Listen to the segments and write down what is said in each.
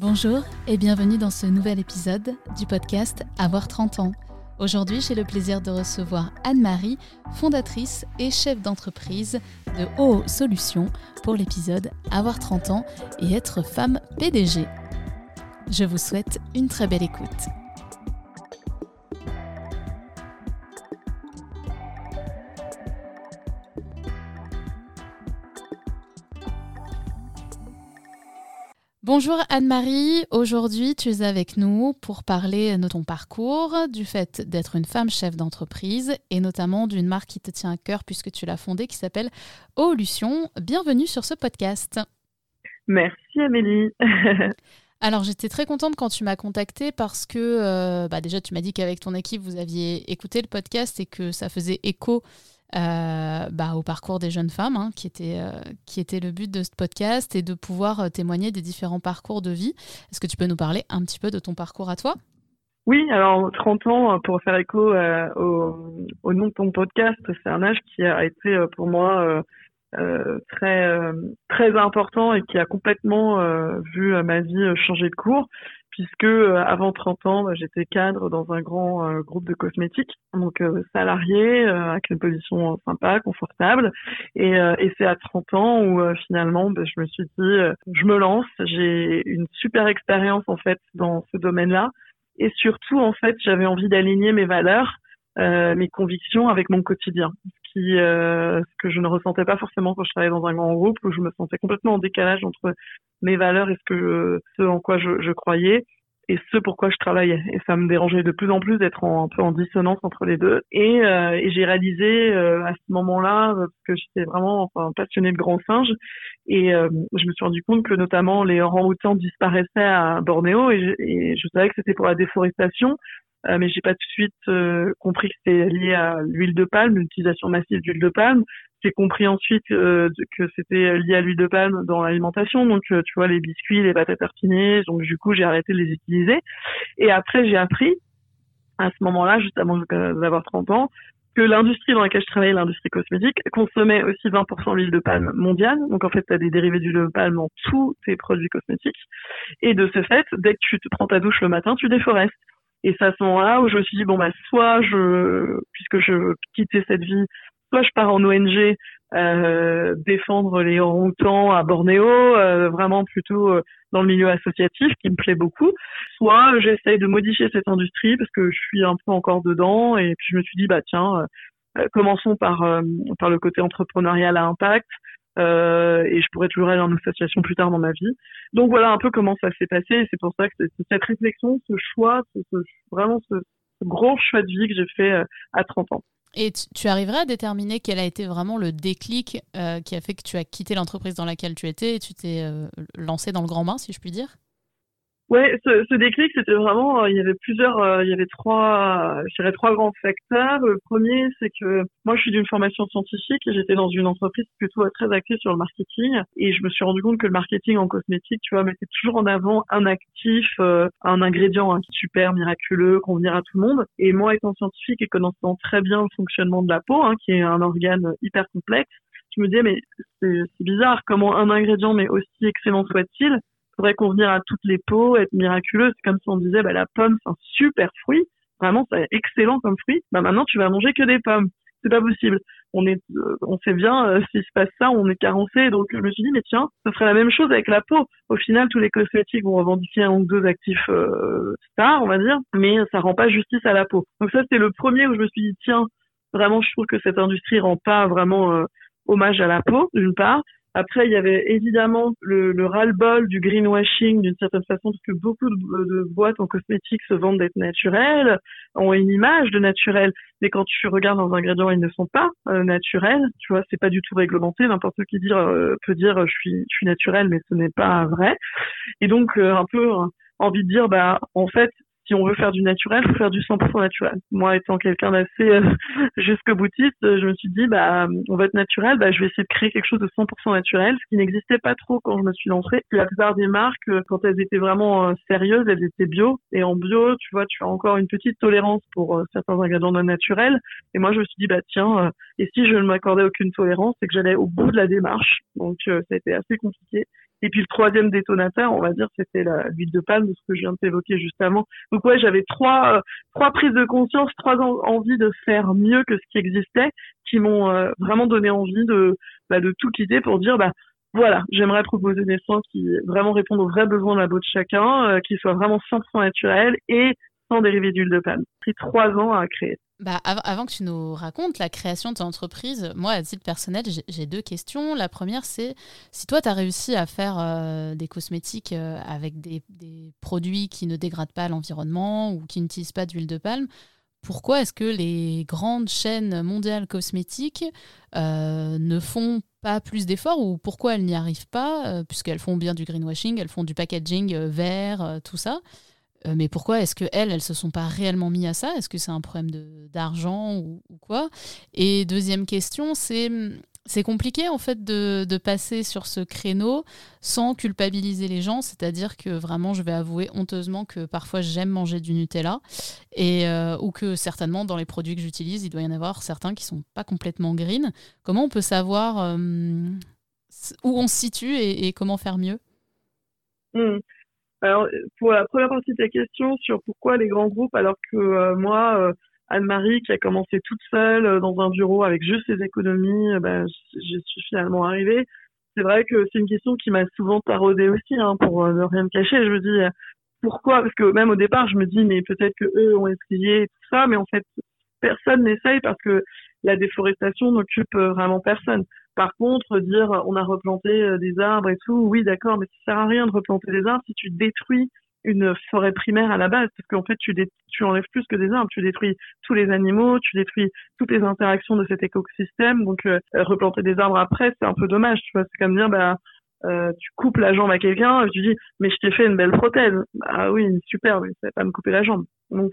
Bonjour et bienvenue dans ce nouvel épisode du podcast Avoir 30 ans. Aujourd'hui, j'ai le plaisir de recevoir Anne-Marie, fondatrice et chef d'entreprise de OO Solutions pour l'épisode Avoir 30 ans et être femme PDG. Je vous souhaite une très belle écoute. Bonjour Anne-Marie, aujourd'hui tu es avec nous pour parler de ton parcours, du fait d'être une femme chef d'entreprise et notamment d'une marque qui te tient à cœur puisque tu l'as fondée qui s'appelle Olution. Bienvenue sur ce podcast. Merci Amélie. Alors j'étais très contente quand tu m'as contactée parce que euh, bah, déjà tu m'as dit qu'avec ton équipe vous aviez écouté le podcast et que ça faisait écho euh, bah, au parcours des jeunes femmes, hein, qui, était, euh, qui était le but de ce podcast, et de pouvoir euh, témoigner des différents parcours de vie. Est-ce que tu peux nous parler un petit peu de ton parcours à toi? Oui, alors 30 ans, pour faire écho au, au, nom de ton podcast, c'est un âge qui a été pour moi très très important et qui a complètement vu ma vie changer de cours puisque euh, avant 30 ans, bah, j'étais cadre dans un grand euh, groupe de cosmétiques, donc euh, salarié, avec une position sympa, confortable. Et, et c'est à 30 ans où finalement, bah, je me suis dit, je me lance. J'ai une super expérience en fait dans ce domaine-là, et surtout en fait, j'avais envie d'aligner mes valeurs. mes convictions avec mon quotidien, qui ce que je ne ressentais pas forcément quand je travaillais dans un grand groupe où je me sentais complètement en décalage entre mes valeurs et ce en quoi je, croyais et ce pourquoi je travaillais. Et ça me dérangeait de plus en plus d'être un peu en dissonance entre les deux. Et, euh, j'ai réalisé euh, à ce moment-là, euh, que j'étais vraiment enfin, passionnée de grands singes, et je me suis rendu compte que notamment les orang-outans disparaissaient à Bornéo, et je savais que c'était pour la déforestation, euh, mais j'ai pas tout de suite compris que c'était lié à l'huile de palme, l'utilisation massive d'huile de palme. J'ai compris ensuite euh, que c'était lié à l'huile de palme dans l'alimentation, donc euh, tu vois les biscuits, les pâtes à. Donc du coup j'ai arrêté de les utiliser. Et après j'ai appris à ce moment-là, juste avant d'avoir 30 ans, que l'industrie dans laquelle je travaillais, l'industrie cosmétique, consommait aussi 20% d'huile de palme mondiale. Donc en fait, tu as des dérivés d'huile de palme dans tous tes produits cosmétiques. Et de ce fait, dès que tu te prends ta douche le matin, tu déforestes. Et c'est à ce moment-là où je me suis dit, bon, bah, soit je, puisque je quittais cette vie, soit je pars en ONG euh, défendre les orang à Bornéo, euh, vraiment plutôt euh, dans le milieu associatif qui me plaît beaucoup, soit j'essaye de modifier cette industrie parce que je suis un peu encore dedans et puis je me suis dit bah tiens, euh, commençons par par le côté entrepreneurial à impact. Et je pourrais toujours aller en association plus tard dans ma vie. Donc voilà un peu comment ça s'est passé. C'est pour ça que cette réflexion, ce choix, vraiment ce, ce, gros choix de vie que j'ai fait à 30 ans. Et tu, arriverais à déterminer quel a été vraiment le déclic euh, qui a fait que tu as quitté l'entreprise dans laquelle tu étais et tu t'es euh, lancé dans le grand bain, si je puis dire? Ouais, ce, ce déclic, c'était vraiment, euh, il y avait plusieurs, euh, il y avait trois, je dirais trois grands facteurs. Le premier, c'est que moi, je suis d'une formation scientifique et j'étais dans une entreprise plutôt très axée sur le marketing. Et je me suis rendu compte que le marketing en cosmétique, tu vois, mettait toujours en avant un actif, euh, un ingrédient hein, super miraculeux, convenir à tout le monde. Et moi, étant scientifique et connaissant très bien le fonctionnement de la peau, hein, qui est un organe hyper complexe, je me disais, mais c'est bizarre comment un ingrédient, mais aussi excellent soit-il, faudrait convenir à toutes les peaux, être miraculeux. C'est comme si on disait, bah, la pomme, c'est un super fruit. Vraiment, c'est excellent comme fruit. Bah, maintenant, tu vas manger que des pommes. C'est pas possible. On est, euh, on sait bien, euh, s'il se passe ça, on est carencé. Donc, je me suis dit, mais tiens, ce serait la même chose avec la peau. Au final, tous les cosmétiques vont revendiquer un ou deux actifs euh, stars, on va dire, mais ça rend pas justice à la peau. Donc ça, c'était le premier où je me suis dit, tiens, vraiment, je trouve que cette industrie rend pas vraiment hommage à la peau, d'une part. Après, il y avait évidemment le, le ras-le-bol du greenwashing d'une certaine façon, parce que beaucoup de, boîtes en cosmétiques se vendent d'être naturelles, ont une image de naturel, mais quand tu regardes leurs ingrédients, ils ne sont pas euh, naturels. Tu vois, c'est pas du tout réglementé. N'importe qui dire, euh, peut dire je suis, je suis naturel, mais ce n'est pas vrai. Et donc, euh, un peu envie de dire, bah, en fait, si on veut faire du naturel, faut faire du 100% naturel. Moi, étant quelqu'un d'assez euh, jusque boutiste, je me suis dit, bah, on va être naturel, bah, je vais essayer de créer quelque chose de 100% naturel, ce qui n'existait pas trop quand je me suis lancée. La plupart des marques, euh, quand elles étaient vraiment euh, sérieuses, elles étaient bio. Et en bio, tu vois, tu as encore une petite tolérance pour euh, certains ingrédients non naturels. Et moi, je me suis dit, bah, tiens, et si je ne m'accordais aucune tolérance, c'est que j'allais au bout de la démarche. Donc, ça a été assez compliqué. Et puis le troisième détonateur, on va dire, c'était l'huile de palme, ce que je viens de t'évoquer juste avant. Donc ouais, j'avais trois euh, trois prises de conscience, trois envies de faire mieux que ce qui existait, qui m'ont euh, vraiment donné envie de bah, de tout quitter pour dire bah voilà, j'aimerais proposer des soins qui vraiment répondent aux vrais besoins de la peau de chacun, euh, qui soient vraiment 100% naturels et sans dérivés d'huile de palme. Pris trois ans à créer. Bah, avant que tu nous racontes la création de ton entreprise, moi, à titre personnel, j'ai deux questions. La première, c'est si toi, tu as réussi à faire euh, des cosmétiques euh, avec des, produits qui ne dégradent pas l'environnement ou qui n'utilisent pas d'huile de palme, pourquoi est-ce que les grandes chaînes mondiales cosmétiques euh, ne font pas plus d'efforts ou pourquoi elles n'y arrivent pas, puisqu'elles font bien du greenwashing, elles font du packaging vert, tout ça? Euh, mais pourquoi est-ce qu'elles, elles, elles se sont pas réellement mis à ça? Est-ce que c'est un problème d'argent ou, quoi? Et deuxième question, c'est c'est compliqué en fait de, de, passer sur ce créneau sans culpabiliser les gens, c'est-à-dire que vraiment je vais avouer honteusement que parfois j'aime manger du Nutella et euh, ou que certainement dans les produits que j'utilise il doit y en avoir certains qui sont pas complètement green. Comment on peut savoir euh, où on se situe et, comment faire mieux? Mmh. Alors, pour la première partie de ta question sur pourquoi les grands groupes, alors que euh, moi, euh, Anne-Marie, qui a commencé toute seule euh, dans un bureau avec juste ses économies, ben, je suis finalement arrivée. C'est vrai que c'est une question qui m'a souvent taraudée aussi, hein, pour ne rien me cacher. Je me dis, pourquoi? Parce que même au départ, je me dis, mais peut-être que eux ont essayé et tout ça, mais en fait, personne n'essaye parce que la déforestation n'occupe vraiment personne. Par contre, dire on a replanté euh, des arbres et tout, oui d'accord, mais ça sert à rien de replanter des arbres si tu détruis une forêt primaire à la base, parce qu'en fait tu, enlèves plus que des arbres, tu détruis tous les animaux, tu détruis toutes les interactions de cet écosystème. Donc euh, replanter des arbres après, c'est un peu dommage, tu vois. C'est comme dire bah euh, tu coupes la jambe à quelqu'un et tu dis mais je t'ai fait une belle prothèse. Ah oui super, mais ça va pas me couper la jambe. Donc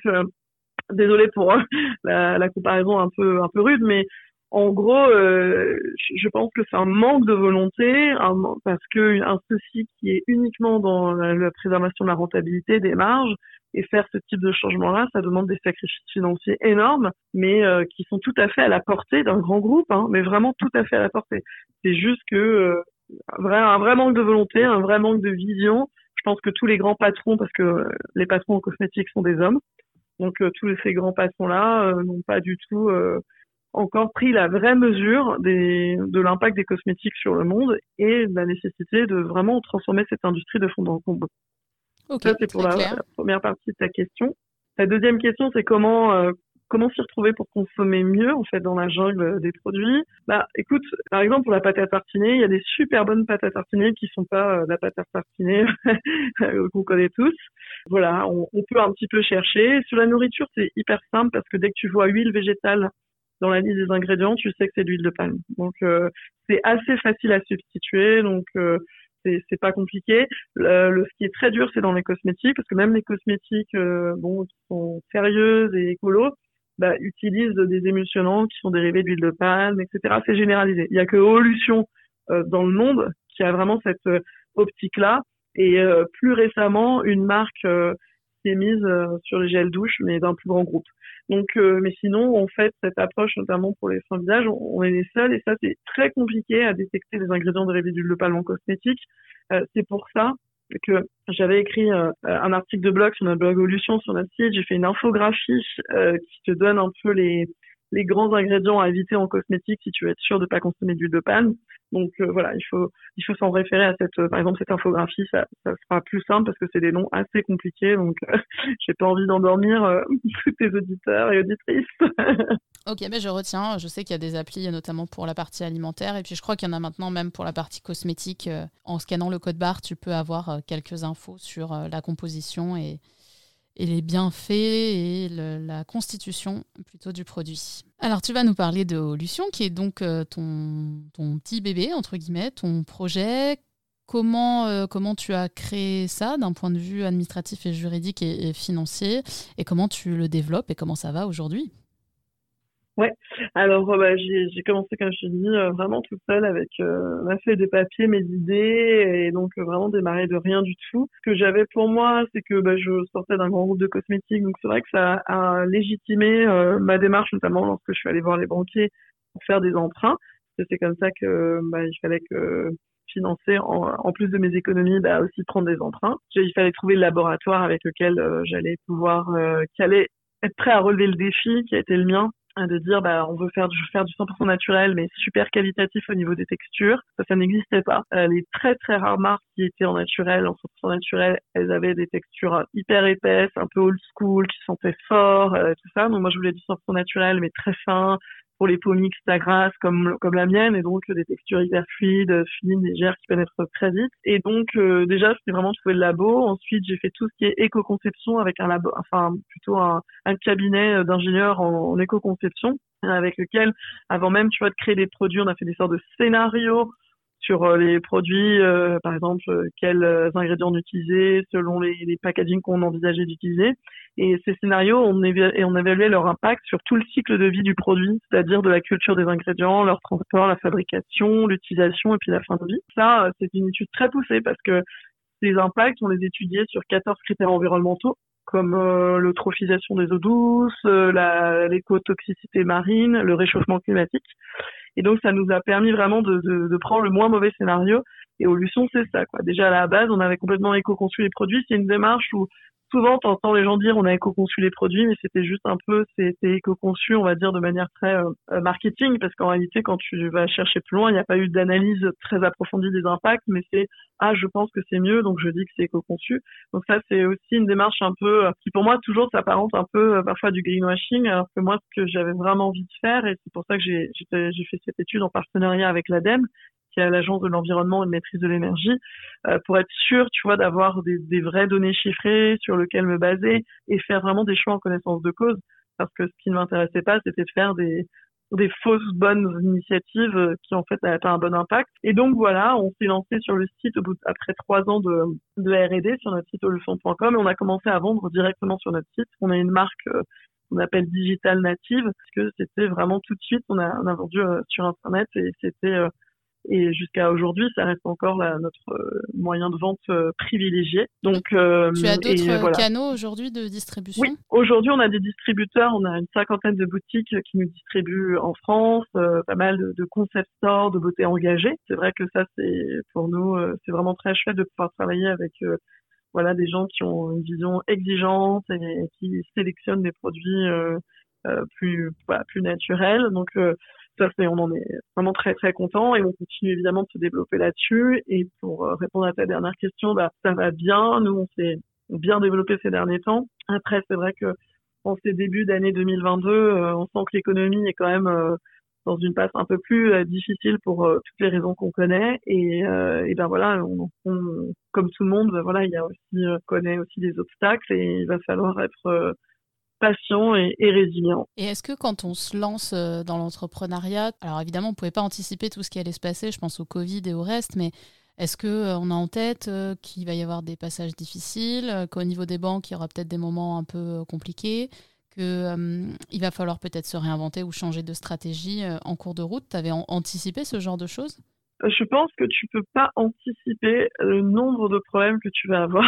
désolé pour la, la, comparaison un peu un peu rude, mais en gros, euh, je pense que c'est un manque de volonté, parce que un souci qui est uniquement dans la, préservation de la rentabilité des marges, et faire ce type de changement-là, ça demande des sacrifices financiers énormes, mais euh, qui sont tout à fait à la portée d'un grand groupe, hein, mais vraiment tout à fait à la portée. C'est juste que euh, un vrai manque de volonté, un vrai manque de vision. Je pense que tous les grands patrons, parce que les patrons en cosmétique sont des hommes, donc tous ces grands patrons-là n'ont pas du tout encore pris la vraie mesure des, de l'impact des cosmétiques sur le monde et la nécessité de vraiment transformer cette industrie de fond en comble. Okay, Ça, c'est pour la, première partie de ta question. La deuxième question, c'est comment euh, comment s'y retrouver pour consommer mieux en fait dans la jungle des produits? Bah, écoute, par exemple pour la pâte à tartiner, il y a des super bonnes pâtes à tartiner qui sont pas euh, la pâte à tartiner qu'on connaît tous. Voilà, on, on, peut un petit peu chercher. Sur la nourriture, c'est hyper simple parce que dès que tu vois huile végétale dans la liste des ingrédients, tu sais que c'est de l'huile de palme. Donc euh, c'est assez facile à substituer, donc euh, c'est pas compliqué. Le, ce qui est très dur, c'est dans les cosmétiques, parce que même les cosmétiques, euh, bon, qui sont sérieuses et écolos, bah, utilisent des émulsionnants qui sont dérivés d'huile de palme, etc. C'est généralisé. Il y a que Olution euh, dans le monde qui a vraiment cette optique-là. Et plus récemment, une marque est mise sur les gels douche, mais d'un plus grand groupe. Donc, euh, mais sinon, en fait, cette approche, notamment pour les soins visage, on, est les seuls et ça, c'est très compliqué à détecter les ingrédients de d'huile de palme en cosmétique. Euh, c'est pour ça que j'avais écrit euh, un article de blog sur notre blog Evolution sur notre site. J'ai fait une infographie qui te donne un peu les, les grands ingrédients à éviter en cosmétique si tu veux être sûr de pas consommer d'huile de palme. Donc euh, voilà, il faut s'en référer à cette euh, par exemple cette infographie, ça, sera plus simple parce que c'est des noms assez compliqués donc euh, j'ai pas envie d'endormir tous tes auditeurs et auditrices. ok, mais je retiens, je sais qu'il y a des applis notamment pour la partie alimentaire et puis je crois qu'il y en a maintenant même pour la partie cosmétique en scannant le code barre, tu peux avoir quelques infos sur la composition et et les bienfaits et la constitution plutôt du produit. Alors tu vas nous parler de Lucion, qui est donc euh, ton, ton, petit bébé, entre guillemets, ton projet. Comment, euh, comment tu as créé ça d'un point de vue administratif et juridique et financier? Et comment tu le développes et comment ça va aujourd'hui? Ouais. Alors euh, bah, j'ai commencé comme je te dis euh, vraiment toute seule avec euh, ma feuille de papier, mes idées et donc vraiment démarrer de rien du tout. Ce que j'avais pour moi, c'est que bah, je sortais d'un grand groupe de cosmétiques, donc c'est vrai que ça a légitimé ma démarche, notamment lorsque je suis allée voir les banquiers pour faire des emprunts. C'est comme ça que bah, il fallait que financer en, plus de mes économies, bah, aussi prendre des emprunts. Il fallait trouver le laboratoire avec lequel j'allais pouvoir, allait être prêt à relever le défi qui a été le mien de dire bah on veut faire du faire du 100% naturel mais super qualitatif au niveau des textures. Ça ça n'existait pas. Euh, les très très rares marques qui étaient en naturel en 100% naturel elles avaient des textures hyper épaisses un peu old school qui sentaient fort euh, tout ça. Donc moi je voulais du 100% naturel mais très fin pour les peaux mixtes à grasse comme comme la mienne et donc des textures hyper fluides, fines, légères qui pénètrent très vite. Et donc euh, déjà c'était vraiment trouver le labo. Ensuite j'ai fait tout ce qui est éco-conception avec un labo, enfin plutôt un, cabinet d'ingénieurs en, en éco-conception avec lequel avant même tu vois de créer des produits on a fait des sortes de scénarios sur euh, les produits, euh, par exemple, euh, quels ingrédients utiliser selon les, les packagings qu'on envisageait d'utiliser. Et ces scénarios, on, et on évaluait leur impact sur tout le cycle de vie du produit, c'est-à-dire de la culture des ingrédients, leur transport, la fabrication, l'utilisation et puis la fin de vie. Ça, c'est une étude très poussée parce que ces impacts, on les étudiait sur 14 critères environnementaux comme l'eutrophisation des eaux douces, l'écotoxicité marine, le réchauffement climatique. Et donc, ça nous a permis vraiment de, de, de prendre le moins mauvais scénario. Et au Luçon, c'est ça, quoi. Déjà, à la base, on avait complètement éco-conçu les produits. C'est une démarche où souvent, t'entends les gens dire on a éco-conçu les produits, mais c'était juste un peu, c'était éco-conçu, on va dire, de manière très euh, marketing, parce qu'en réalité, quand tu vas chercher plus loin, il n'y a pas eu d'analyse très approfondie des impacts, mais c'est ah, je pense que c'est mieux, donc je dis que c'est éco-conçu. Donc ça, c'est aussi une démarche un peu, euh, qui pour moi toujours s'apparente un peu euh, parfois du greenwashing, alors que moi, ce que j'avais vraiment envie de faire, et c'est pour ça que j'ai j'ai fait cette étude en partenariat avec l'ADEME, qui est l'agence de l'environnement et de maîtrise de l'énergie, euh, pour être sûr, tu vois, d'avoir des, vraies données chiffrées sur lesquelles me baser et faire vraiment des choix en connaissance de cause. Parce que ce qui ne m'intéressait pas, c'était de faire des, des fausses bonnes initiatives euh, qui en fait n'avaient pas un bon impact. Et donc voilà, on s'est lancé sur le site après trois ans de, R&D sur notre site olefon.com et on a commencé à vendre directement sur notre site. On a une marque euh, qu'on appelle digital native parce que c'était vraiment tout de suite on a, on a vendu sur internet et c'était et jusqu'à aujourd'hui, ça reste encore notre euh, moyen de vente euh, privilégié. Donc, euh, tu as d'autres canaux aujourd'hui de distribution? Oui, aujourd'hui, on a des distributeurs. On a une cinquantaine de boutiques qui nous distribuent en France, pas mal de, de, concept stores, de beauté engagée. C'est vrai que ça, c'est pour nous, c'est vraiment très chouette de pouvoir travailler avec voilà des gens qui ont une vision exigeante et, qui sélectionnent des produits plus voilà, plus naturels. Donc ça fait, on en est vraiment très très content et on continue évidemment de se développer là-dessus. Et pour euh, répondre à ta dernière question, bah, ça va bien. Nous, on s'est bien développé ces derniers temps. Après, c'est vrai que en ces débuts d'année 2022, euh, on sent que l'économie est quand même euh, dans une passe un peu plus difficile pour toutes les raisons qu'on connaît. Et, et ben voilà, on, comme tout le monde, voilà, il y a aussi connaît aussi des obstacles et il va falloir être patient et, résilient. Et est-ce que quand on se lance euh, dans l'entrepreneuriat, alors évidemment on ne pouvait pas anticiper tout ce qui allait se passer, je pense au Covid et au reste, mais est-ce qu'on euh, on a en tête euh, qu'il va y avoir des passages difficiles, qu'au niveau des banques, il y aura peut-être des moments un peu compliqués, qu'il va falloir peut-être se réinventer ou changer de stratégie en cours de route? Tu avais anticipé ce genre de choses? Je pense que tu peux pas anticiper le nombre de problèmes que tu vas avoir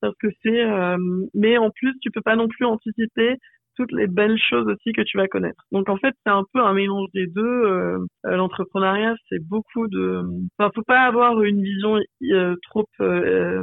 parce que c'est euh, mais en plus tu peux pas non plus anticiper toutes les belles choses aussi que tu vas connaître. Donc en fait, c'est un peu un mélange des deux. Euh, euh L'entrepreneuriat, c'est beaucoup de. Enfin, faut pas avoir une vision euh, trop euh,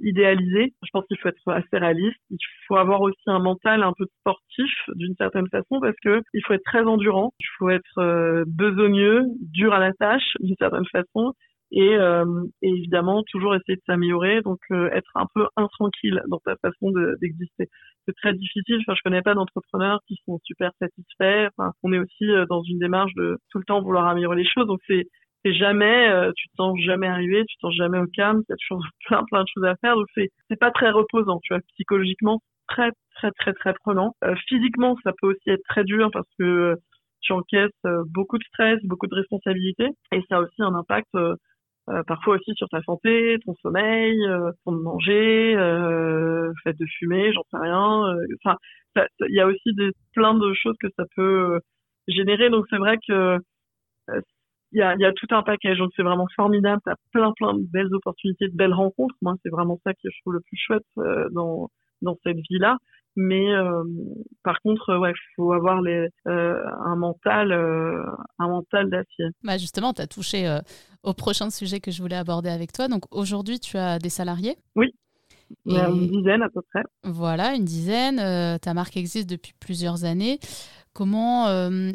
idéalisée. Je pense qu'il faut être assez réaliste. Il faut avoir aussi un mental un peu sportif d'une certaine façon parce que il faut être très endurant. Il faut être besogneux, dur à la tâche d'une certaine façon et, euh, et, évidemment toujours essayer de s'améliorer, donc euh, être un peu intranquille dans ta façon d'exister. c'est très difficile. Enfin, je connais pas d'entrepreneurs qui sont super satisfaits. Enfin, on est aussi euh, dans une démarche de tout le temps vouloir améliorer les choses, donc c'est c'est jamais, tu te sens jamais arrivé, tu te sens jamais au calme, il y a toujours plein plein de choses à faire, donc c'est c'est pas très reposant, tu vois, psychologiquement très très très très prenant. physiquement, ça peut aussi être très dur parce que tu encaisses beaucoup de stress, beaucoup de responsabilités, et ça a aussi un impact euh, parfois aussi sur ta santé, ton sommeil, euh, ton manger, euh, fait de fumer, j'en sais rien. Euh, enfin, il y a aussi des, plein de choses que ça peut générer. Donc c'est vrai que il y a, y a tout un package. Donc c'est vraiment formidable. T'as plein plein de belles opportunités, de belles rencontres. Moi c'est vraiment ça que je trouve le plus chouette dans dans cette vie-là. Mais euh, par contre, ouais, faut avoir les, euh, un mental, euh, un mental d'acier. Bah justement, tu as touché au prochain sujet que je voulais aborder avec toi. Donc aujourd'hui, tu as des salariés Oui. Une dizaine à peu près. Voilà, une dizaine. ta marque existe depuis plusieurs années. Comment,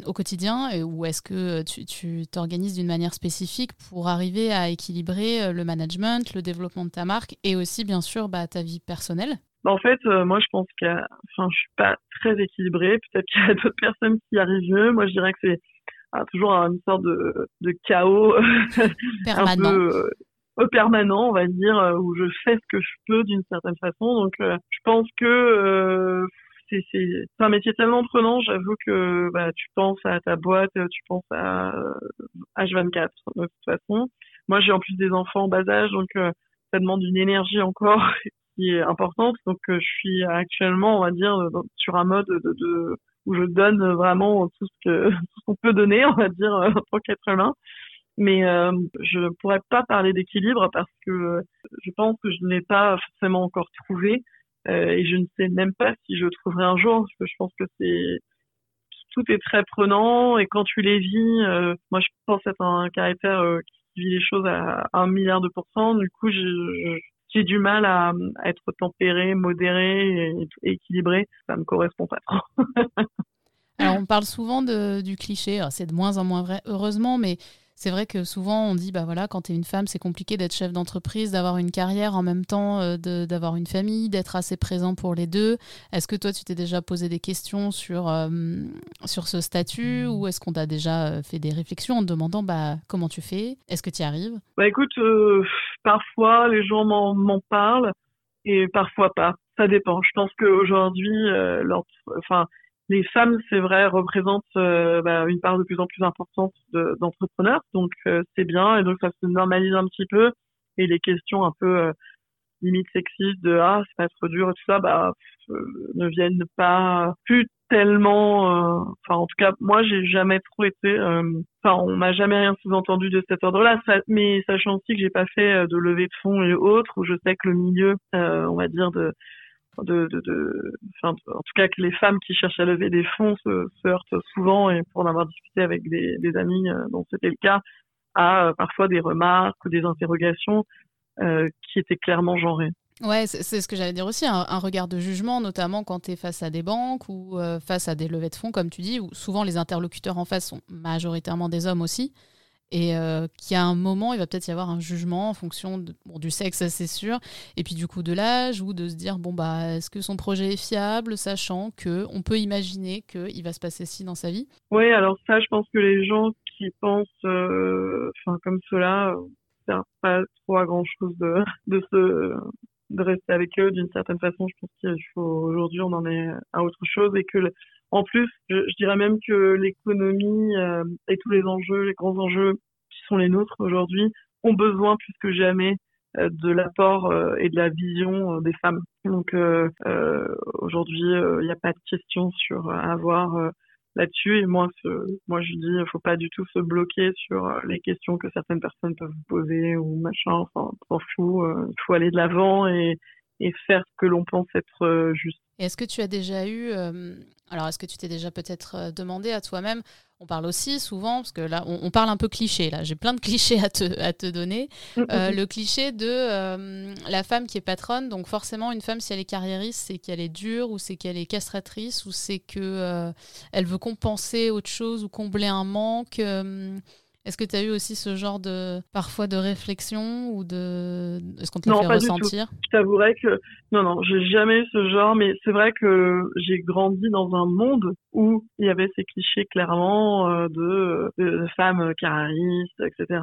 au quotidien, ou est-ce que tu t'organises d'une manière spécifique pour arriver à équilibrer le management, le développement de ta marque et aussi, bien sûr, bah, ta vie personnelle? En fait, euh, moi, je pense que, enfin, je suis pas très équilibrée. Peut-être qu'il y a d'autres personnes qui y arrivent mieux. Moi, je dirais que c'est ah, toujours une sorte de, de chaos permanent. un peu euh, permanent, on va dire, euh, où je fais ce que je peux d'une certaine façon. Donc, je pense que c'est c'est un métier tellement prenant. J'avoue que bah, tu penses à ta boîte, tu penses à H24 de toute façon. Moi, j'ai en plus des enfants en bas âge, donc ça demande une énergie encore est importante. Donc, euh, je suis actuellement, on va dire, sur un mode de, de où je donne vraiment tout ce qu'on peut donner, on va dire, en tant qu'être humain. Mais euh, je ne pourrais pas parler d'équilibre parce que je pense que je ne l'ai pas forcément encore trouvé euh, et je ne sais même pas si je trouverai un jour. Parce que je pense que c'est tout est très prenant et quand tu les vis, euh, moi je pense être un caractère euh, qui vit les choses à un milliard de pourcents. Du coup, je, j'ai du mal à, être tempéré, modéré et, équilibré. Ça me correspond pas trop. Alors, on parle souvent de, du cliché. C'est de moins en moins vrai, heureusement, mais c'est vrai que souvent on dit bah voilà quand tu es une femme c'est compliqué d'être chef d'entreprise d'avoir une carrière en même temps euh, d'avoir une famille d'être assez présent pour les deux. Est-ce que toi tu t'es déjà posé des questions sur euh, sur ce statut ou est-ce qu'on t'a déjà euh, fait des réflexions en te demandant bah comment tu fais? Est-ce que tu y arrives? Bah écoute parfois les gens m'en parlent et parfois pas. Ça dépend. Je pense qu'aujourd'hui enfin les femmes, c'est vrai, représentent euh, bah, une part de plus en plus importante d'entrepreneurs, donc euh, c'est bien, et donc ça se normalise un petit peu, et les questions un peu euh, limite sexistes de ah c'est pas trop dur et tout ça, bah ne viennent pas plus tellement, enfin en tout cas moi j'ai jamais trop été, enfin on m'a jamais rien sous-entendu de cet ordre-là, mais sachant aussi que j'ai pas fait de levée de fonds et autres, où je sais que le milieu, on va dire de en tout cas que les femmes qui cherchent à lever des fonds se, heurtent souvent et pour en avoir discuté avec des, amis euh, dont c'était le cas à euh, parfois des remarques ou des interrogations euh, qui étaient clairement genrées. Ouais, c'est ce que j'allais dire aussi, un, regard de jugement, notamment quand tu es face à des banques ou face à des levées de fonds, comme tu dis, où souvent les interlocuteurs en face sont majoritairement des hommes aussi et euh, un moment, il va peut-être y avoir un jugement en fonction du sexe, ça c'est sûr, et puis du coup de l'âge, ou de se dire, bon, bah, est-ce que son projet est fiable, sachant qu'on peut imaginer qu'il va se passer ci dans sa vie? Oui, alors ça, je pense que les gens qui pensent euh, comme cela, ça euh, pas trop à grand-chose de, de, se, de rester avec eux d'une certaine façon. Je pense qu'il faut, aujourd'hui, on en est à autre chose, et que en plus, je, dirais même que l'économie euh, et tous les enjeux, les grands enjeux qui sont les nôtres aujourd'hui, ont besoin plus que jamais euh, de l'apport euh, et de la vision des femmes. Donc aujourd'hui, il n'y a pas de question sur avoir là-dessus. Et moi, moi, je dis, faut pas du tout se bloquer sur les questions que certaines personnes peuvent vous poser ou machin. Enfin, s'en fout. Il faut aller de l'avant et, et faire ce que l'on pense être juste. Est-ce que tu as déjà eu, euh, alors est-ce que tu t'es déjà peut-être euh, demandé à toi-même, on parle aussi souvent, parce que là on, parle un peu cliché, là j'ai plein de clichés à te, à te donner, mm, mm, euh, mm. le cliché de la femme qui est patronne, donc forcément une femme si elle est carriériste c'est qu'elle est dure ou c'est qu'elle est castratrice ou c'est qu'elle elle veut compenser autre chose ou combler un manque. Est-ce que tu as eu aussi ce genre de parfois de réflexion ou de est-ce qu'on te l'a fait ressentir? Je t'avouerais que non non, j'ai jamais eu ce genre mais c'est vrai que j'ai grandi dans un monde où il y avait ces clichés clairement euh, de, de, femmes carriéristes etc.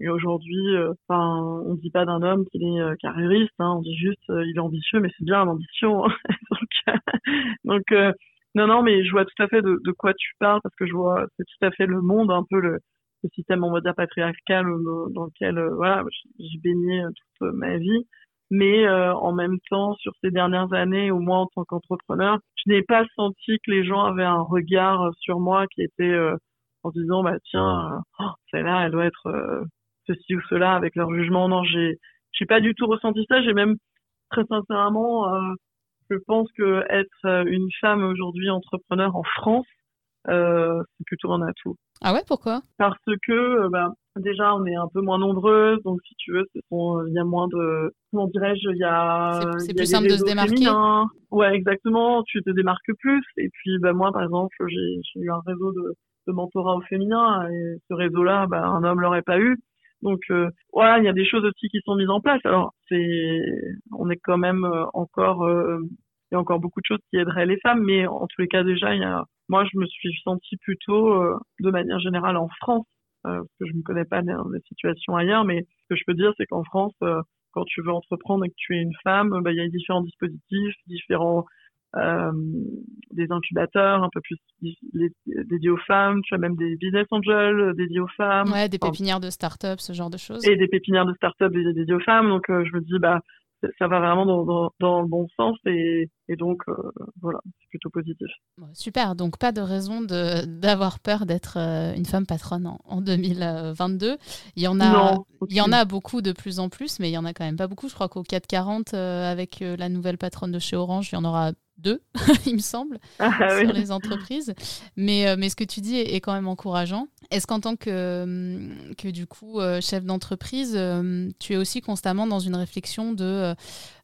Et, aujourd'hui euh, enfin on dit pas d'un homme qu'il est euh, carriériste hein, on dit juste il est ambitieux mais c'est bien l'ambition donc, donc non, non, mais je vois tout à fait de, de, quoi tu parles parce que je vois, c'est tout à fait le monde, un peu le, le système, va dire, patriarcal dans lequel, euh, voilà, j'ai baigné euh, toute ma vie. Mais euh, en même temps, sur ces dernières années, au moins en tant qu'entrepreneur, je n'ai pas senti que les gens avaient un regard sur moi qui était en disant, bah tiens, oh, celle-là, elle doit être ceci ou cela avec leur jugement. Non, j'ai, j'ai pas du tout ressenti ça. J'ai même très sincèrement je pense que être une femme aujourd'hui entrepreneur en France, euh, c'est plutôt un atout. Ah ouais, pourquoi? Parce que bah, déjà on est un peu moins nombreuses, donc si tu veux, il y a moins de, comment dirais-je, il y a. C'est plus simple de se démarquer. Ouais, exactement. Tu te démarques plus. Et puis bah moi, par exemple, j'ai eu un réseau de, de mentorat au féminin et ce réseau-là, bah, un homme l'aurait pas eu. Donc euh, voilà, il y a des choses aussi qui sont mises en place. Alors c'est, on est quand même euh, encore, euh, il y a encore beaucoup de choses qui aideraient les femmes, mais en tous les cas déjà, il y a, moi je me suis sentie plutôt, de manière générale en France, parce que je ne connais pas des, situations ailleurs, mais ce que je peux dire, c'est qu'en France, quand tu veux entreprendre et que tu es une femme, bah, il y a différents dispositifs, différents euh, des incubateurs un peu plus dédiés aux femmes, tu as même des business angels dédiés aux femmes. Ouais, des pépinières de start-up, ce genre de choses. Et des pépinières de start-up dédiées aux femmes. Donc euh, je me dis, bah, ça va vraiment dans, dans, le bon sens et, et donc euh, voilà, c'est plutôt positif. super, donc pas de raison d'avoir peur d'être une femme patronne en, en, 2022. Il y en a, il y en a beaucoup de plus en plus, mais il y en a quand même pas beaucoup. Je crois qu'au 440 avec la nouvelle patronne de chez Orange, il y en aura deux, il me semble, ah, sur les entreprises. Mais, euh, mais ce que tu dis est, quand même encourageant. Est-ce qu'en tant que, que du coup euh, chef d'entreprise, hum, tu es aussi constamment dans une réflexion de euh,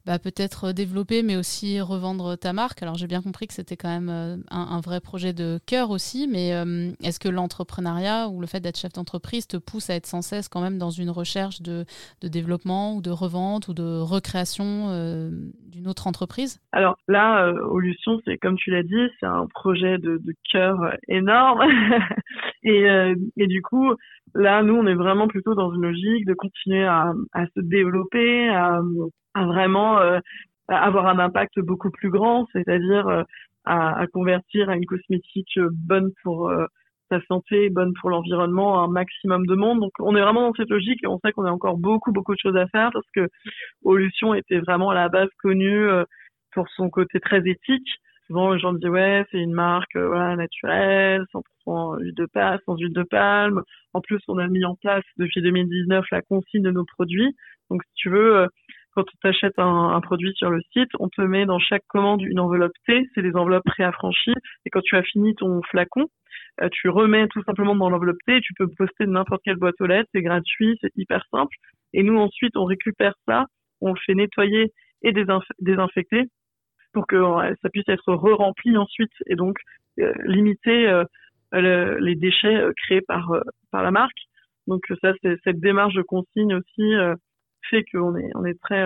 bah, peut-être développer, mais aussi revendre ta marque Alors j'ai bien compris que c'était quand même un, vrai projet de cœur aussi, mais hum, est-ce que l'entrepreneuriat ou le fait d'être chef d'entreprise te pousse à être sans cesse quand même dans une recherche de, de développement ou de revente ou de recréation d'une autre entreprise? Alors là, Lucion, c'est comme tu l'as dit, c'est un projet de, cœur énorme. et, euh, et du coup, là, nous, on est vraiment plutôt dans une logique de continuer à, à se développer, à, à vraiment euh, avoir un impact beaucoup plus grand, c'est-à-dire euh, à, à, convertir à une cosmétique bonne pour sa santé, bonne pour l'environnement, un maximum de monde. Donc, on est vraiment dans cette logique et on sait qu'on a encore beaucoup, beaucoup de choses à faire parce que Olution était vraiment à la base connue pour son côté très éthique. Souvent, les gens disent ouais, c'est une marque euh, voilà naturelle, 100% huile de palme, sans huile de palme. En plus, on a mis en place depuis 2019 la consigne de nos produits. Donc, si tu veux, euh, quand tu achètes un, un, produit sur le site, on te met dans chaque commande une enveloppe T, c'est des enveloppes préaffranchies. Et quand tu as fini ton flacon, euh, tu remets tout simplement dans l'enveloppe T, tu peux poster n'importe quelle boîte aux lettres, c'est gratuit, c'est hyper simple. Et nous ensuite, on récupère ça, on le fait nettoyer et désinfecter pour que ça puisse être re-rempli ensuite et donc euh, limiter euh, les déchets euh, créés par par la marque. Donc ça, c'est cette démarche de consigne aussi fait qu'on est on est très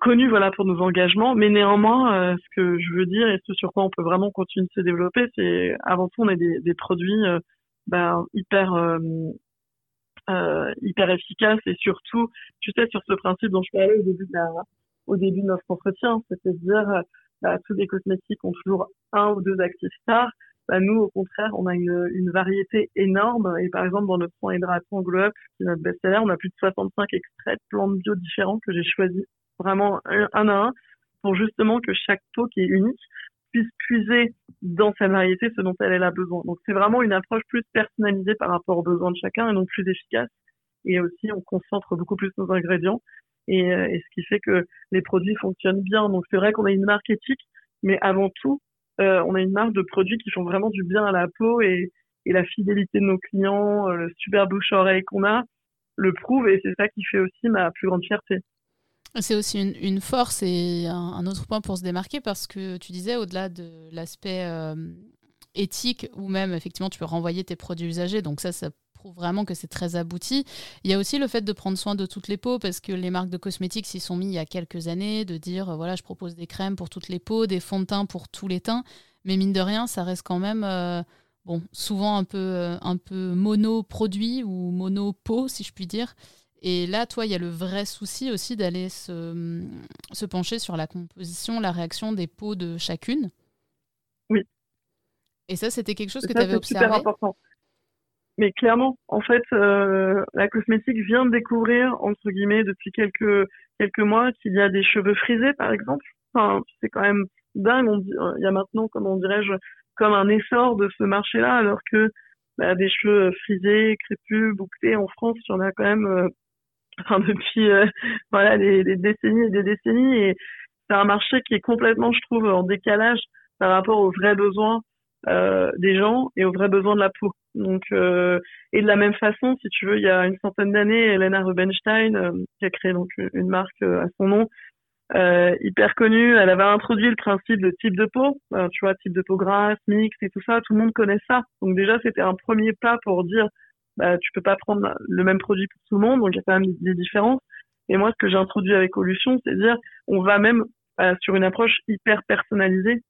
connu voilà pour nos engagements, mais néanmoins, ce que je veux dire et ce sur quoi on peut vraiment continuer de se développer, c'est avant tout on a des, produits ben, hyper euh, hyper efficaces et surtout, tu sais, sur ce principe dont je parlais au début de la, au début de notre entretien, c'est-à-dire bah, tous les cosmétiques ont toujours un ou deux actifs stars. Bah, nous, au contraire, on a une, une, variété énorme. Et par exemple, dans notre point hydratant Glow Up, qui est notre best-seller, on a plus de 65 extraits de plantes bio différents que j'ai choisis vraiment un, à un pour justement que chaque peau qui est unique puisse puiser dans sa variété ce dont elle a besoin. Donc c'est vraiment une approche plus personnalisée par rapport aux besoins de chacun et donc plus efficace. Et aussi, on concentre beaucoup plus nos ingrédients et, euh, et, ce qui fait que les produits fonctionnent bien. Donc c'est vrai qu'on a une marque éthique, mais avant tout, euh, on a une marque de produits qui font vraiment du bien à la peau et, la fidélité de nos clients, euh, le super bouche-oreille qu'on a, le prouve et c'est ça qui fait aussi ma plus grande fierté. C'est aussi une, une, force et un, autre point pour se démarquer parce que tu disais au-delà de l'aspect euh, éthique ou même effectivement tu peux renvoyer tes produits usagés, donc ça, ça prouve vraiment que c'est très abouti. Il y a aussi le fait de prendre soin de toutes les peaux, parce que les marques de cosmétiques s'y sont mis il y a quelques années, de dire, euh, voilà, je propose des crèmes pour toutes les peaux, des fonds de teint pour tous les teints, mais mine de rien, ça reste quand même, euh, bon, souvent un peu, euh, un peu mono-produit ou mono-peau, si je puis dire. Et là, toi, il y a le vrai souci aussi d'aller se, se pencher sur la composition, la réaction des peaux de chacune. Oui. Et ça, c'était quelque chose que tu avais observé. C'est super important mais clairement, en fait, euh, la cosmétique vient de découvrir, entre guillemets, depuis quelques, quelques mois, qu'il y a des cheveux frisés, par exemple. Enfin, c'est quand même dingue. On dit, il y a maintenant, comment dirais-je, comme un essor de ce marché-là, alors que bah, des cheveux frisés, crépus, bouclés en France, il y en a quand même, euh, enfin, depuis, euh, voilà, des, des, décennies et des décennies. Et c'est un marché qui est complètement, je trouve, en décalage par rapport aux vrais besoins euh, des gens et aux vrais besoins de la peau. Donc, euh, et de la même façon, si tu veux, il y a une centaine d'années, Elena Rubinstein, euh, qui a créé donc une marque à son nom, hyper connue, elle avait introduit le principe de type de peau, tu vois, type de peau grasse, mixte et tout ça. Tout le monde connaît ça. Donc déjà, c'était un premier pas pour dire, bah, tu peux pas prendre le même produit pour tout le monde. Donc il y a quand même des différences. Et moi, ce que j'ai introduit avec Olution, c'est dire, on va même sur une approche hyper personnalisée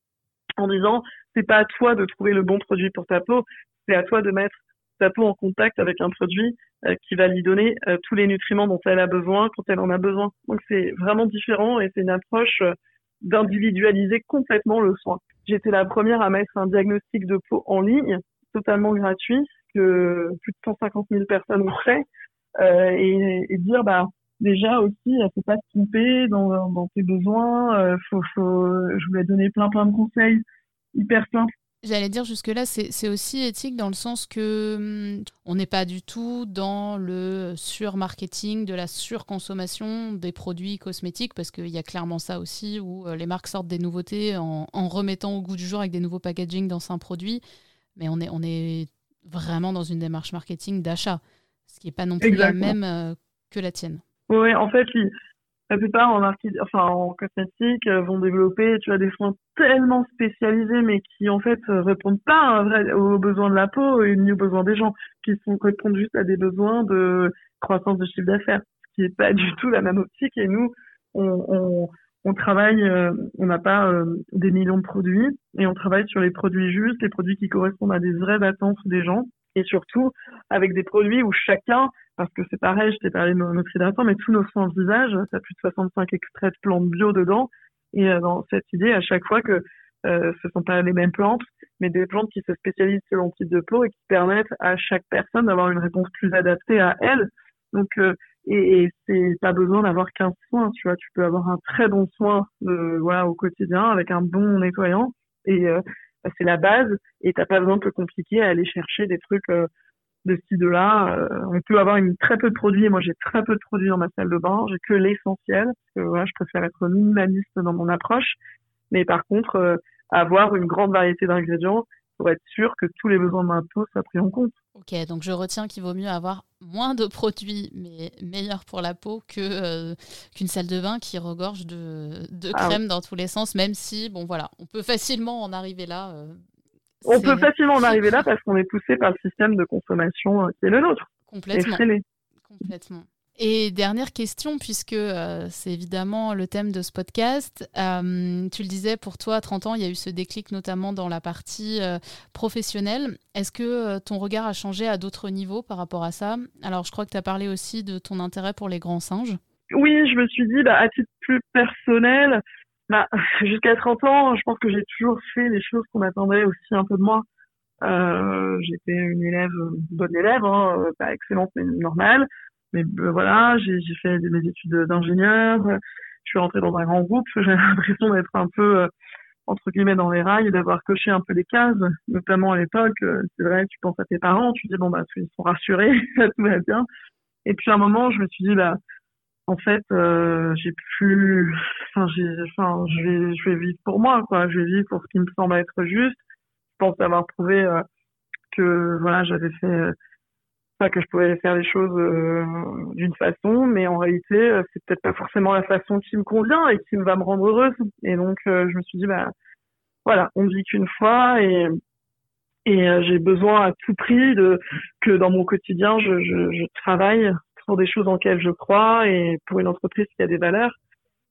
en disant c'est pas à toi de trouver le bon produit pour ta peau, c'est à toi de mettre ta peau en contact avec un produit euh, qui va lui donner euh, tous les nutriments dont elle a besoin quand elle en a besoin. Donc c'est vraiment différent et c'est une approche euh, d'individualiser complètement le soin. J'étais la première à mettre un diagnostic de peau en ligne, totalement gratuit, que plus de 150 000 personnes ont fait, et, et, dire bah déjà aussi, faut pas se tromper dans, dans tes besoins. Faut, faut, je voulais donner plein plein de conseils hyper simples. J'allais dire jusque-là, c'est aussi éthique dans le sens que hum, on n'est pas du tout dans le surmarketing, de la surconsommation des produits cosmétiques, parce qu'il y a clairement ça aussi, où euh, les marques sortent des nouveautés en, en, remettant au goût du jour avec des nouveaux packaging dans un produit. Mais on est, on est vraiment dans une démarche marketing d'achat, ce qui n'est pas non plus la même euh, que la tienne. Oui, en fait, la plupart en enfin en cosmétique euh, vont développer, tu as des soins tellement spécialisés, mais qui en fait euh, répondent pas aux besoins de la peau et aux besoins des gens, qui sont répondent juste à des besoins de croissance de chiffre d'affaires, ce qui est pas du tout la même optique. Et nous, on, on, on travaille, euh, on n'a pas des millions de produits, et on travaille sur les produits justes, les produits qui correspondent à des vraies attentes des gens, et surtout avec des produits où chacun parce que c'est pareil, je t'ai parlé de hydratant, mais tous nos soins visage, ça a plus de 65 extraits de plantes bio dedans. Et euh, dans cette idée, à chaque fois que euh, ce sont pas les mêmes plantes, mais des plantes qui se spécialisent selon le type de peau et qui permettent à chaque personne d'avoir une réponse plus adaptée à elle. Donc, euh, et, et c'est pas besoin d'avoir qu'un soin, tu vois, tu peux avoir un très bon soin de, voilà, au quotidien avec un bon nettoyant et euh, c'est la base et t'as pas besoin de te compliquer à aller chercher des trucs euh, de ci, de là. On peut avoir très peu de produits. Moi, j'ai très peu de produits dans ma salle de bain. J'ai que l'essentiel. Parce que voilà, je préfère être minimaliste dans mon approche. Mais par contre, euh, avoir une grande variété d'ingrédients pour être sûr que tous les besoins de ma peau soient pris en compte. Ok, donc je retiens qu'il vaut mieux avoir moins de produits, mais meilleurs pour la peau que euh, qu'une salle de bain qui regorge de, de ah crème dans tous les sens, même si, bon voilà, on peut facilement en arriver là on peut facilement en arriver là parce qu'on est poussé par le système de consommation euh, qui est le nôtre. Complètement. Complètement. Et dernière question, puisque euh, c'est évidemment le thème de ce podcast. Euh, tu le disais, pour toi, à 30 ans, il y a eu ce déclic notamment dans la partie professionnelle. Est-ce que ton regard a changé à d'autres niveaux par rapport à ça? Alors, je crois que tu as parlé aussi de ton intérêt pour les grands singes. Oui, je me suis dit, bah, à titre plus personnel, bah, jusqu'à 30 ans, je pense que j'ai toujours fait les choses qu'on attendait aussi un peu de moi. Euh, j'étais une élève, bonne élève, hein, pas excellente mais normale. Mais euh, voilà, j'ai fait mes études d'ingénieur. Je suis rentrée dans un grand groupe. J'ai l'impression d'être un peu euh, entre guillemets dans les rails d'avoir coché un peu les cases, notamment à l'époque. Euh, c'est vrai, tu penses à tes parents, tu dis bon bah ils sont rassurés, tout va bien. Et puis à un moment, je me suis dit bah en fait, euh, j'ai plus, enfin, j'ai, enfin, je vais, je vais vivre pour moi, quoi. Je vais vivre pour ce qui me semble être juste. Je pense avoir prouvé euh, que, voilà, j'avais fait, euh, pas que je pouvais faire les choses d'une façon, mais en réalité, c'est peut-être pas forcément la façon qui me convient et qui va me rendre heureuse. Et donc, je me suis dit, bah, voilà, on vit qu'une fois et et j'ai besoin à tout prix de que dans mon quotidien, je, je, je travaille pour des choses en lesquelles je crois et pour une entreprise qui a des valeurs.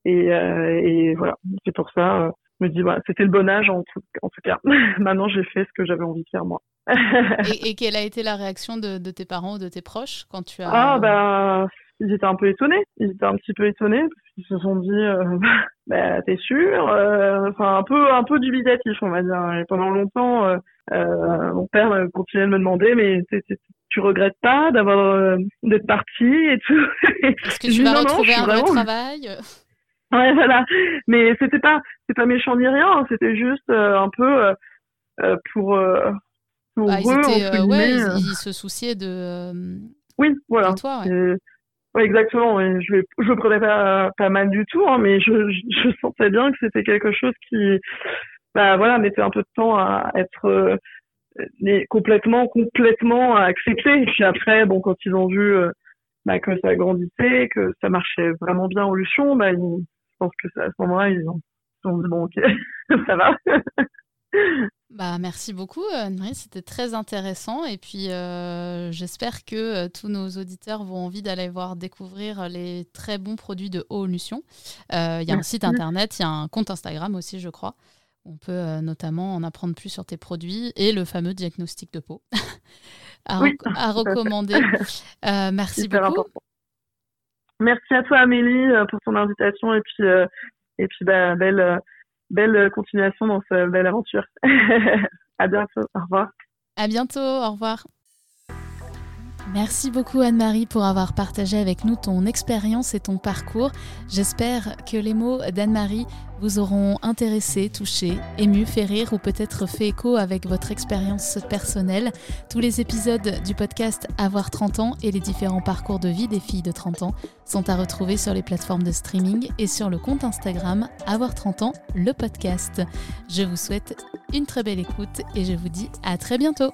Et, euh, et voilà, c'est pour ça, euh, me dis, voilà, c'était le bon âge en tout, en tout cas. Maintenant, j'ai fait ce que j'avais envie de faire moi. et, et, quelle a été la réaction de, de, tes parents ou de tes proches quand tu as... Ah, bah, ils étaient un peu étonnés. Ils étaient un petit peu étonnés parce qu'ils se sont dit, euh, bah, t'es sûr euh, Enfin, un peu, un peu dubitatif, on va dire. Et pendant longtemps, euh, euh mon père continuait de me demander, mais tu regrettes pas d'avoir d'être parti et tout? Est-ce que tu vas retrouver un vrai travail? Ouais, voilà. Mais c'était pas, c'est pas méchant ni rien. Hein. C'était juste euh, un peu euh, pour. pour bah, ils, étaient, ouais, ils, se souciaient de. oui, voilà. toi, ouais. Ouais, exactement. Et je je le prenais pas pas mal du tout, hein, mais je, je, sentais bien que c'était quelque chose qui, bah voilà, mettait un peu de temps à être euh, complètement complètement accepté. Et puis après, bon, quand ils ont vu euh, bah, que ça grandissait, que ça marchait vraiment bien en Luchon, bah, ils, je pense que à ce moment-là, ils ont, ils ont dit bon, ok, ça va. Bah, merci beaucoup, Anne-Marie. C'était très intéressant. Et puis, euh, j'espère que euh, tous nos auditeurs vont envie d'aller voir découvrir les très bons produits de Haut-Lution. Euh, il y a un site internet, il y a un compte Instagram aussi, je crois. On peut notamment en apprendre plus sur tes produits et le fameux diagnostic de peau à, recommander. merci beaucoup. Merci à toi, Amélie, pour ton invitation. Et puis, et puis bah, belle belle continuation dans cette belle aventure. à bientôt. Au revoir. À bientôt. Au revoir. Merci beaucoup Anne-Marie pour avoir partagé avec nous ton expérience et ton parcours. J'espère que les mots d'Anne-Marie vous auront intéressé, touché, ému, fait rire ou peut-être fait écho avec votre expérience personnelle. Tous les épisodes du podcast Avoir 30 ans et les différents parcours de vie des filles de 30 ans sont à retrouver sur les plateformes de streaming et sur le compte Instagram Avoir 30 ans, le podcast. Je vous souhaite une très belle écoute et je vous dis à très bientôt.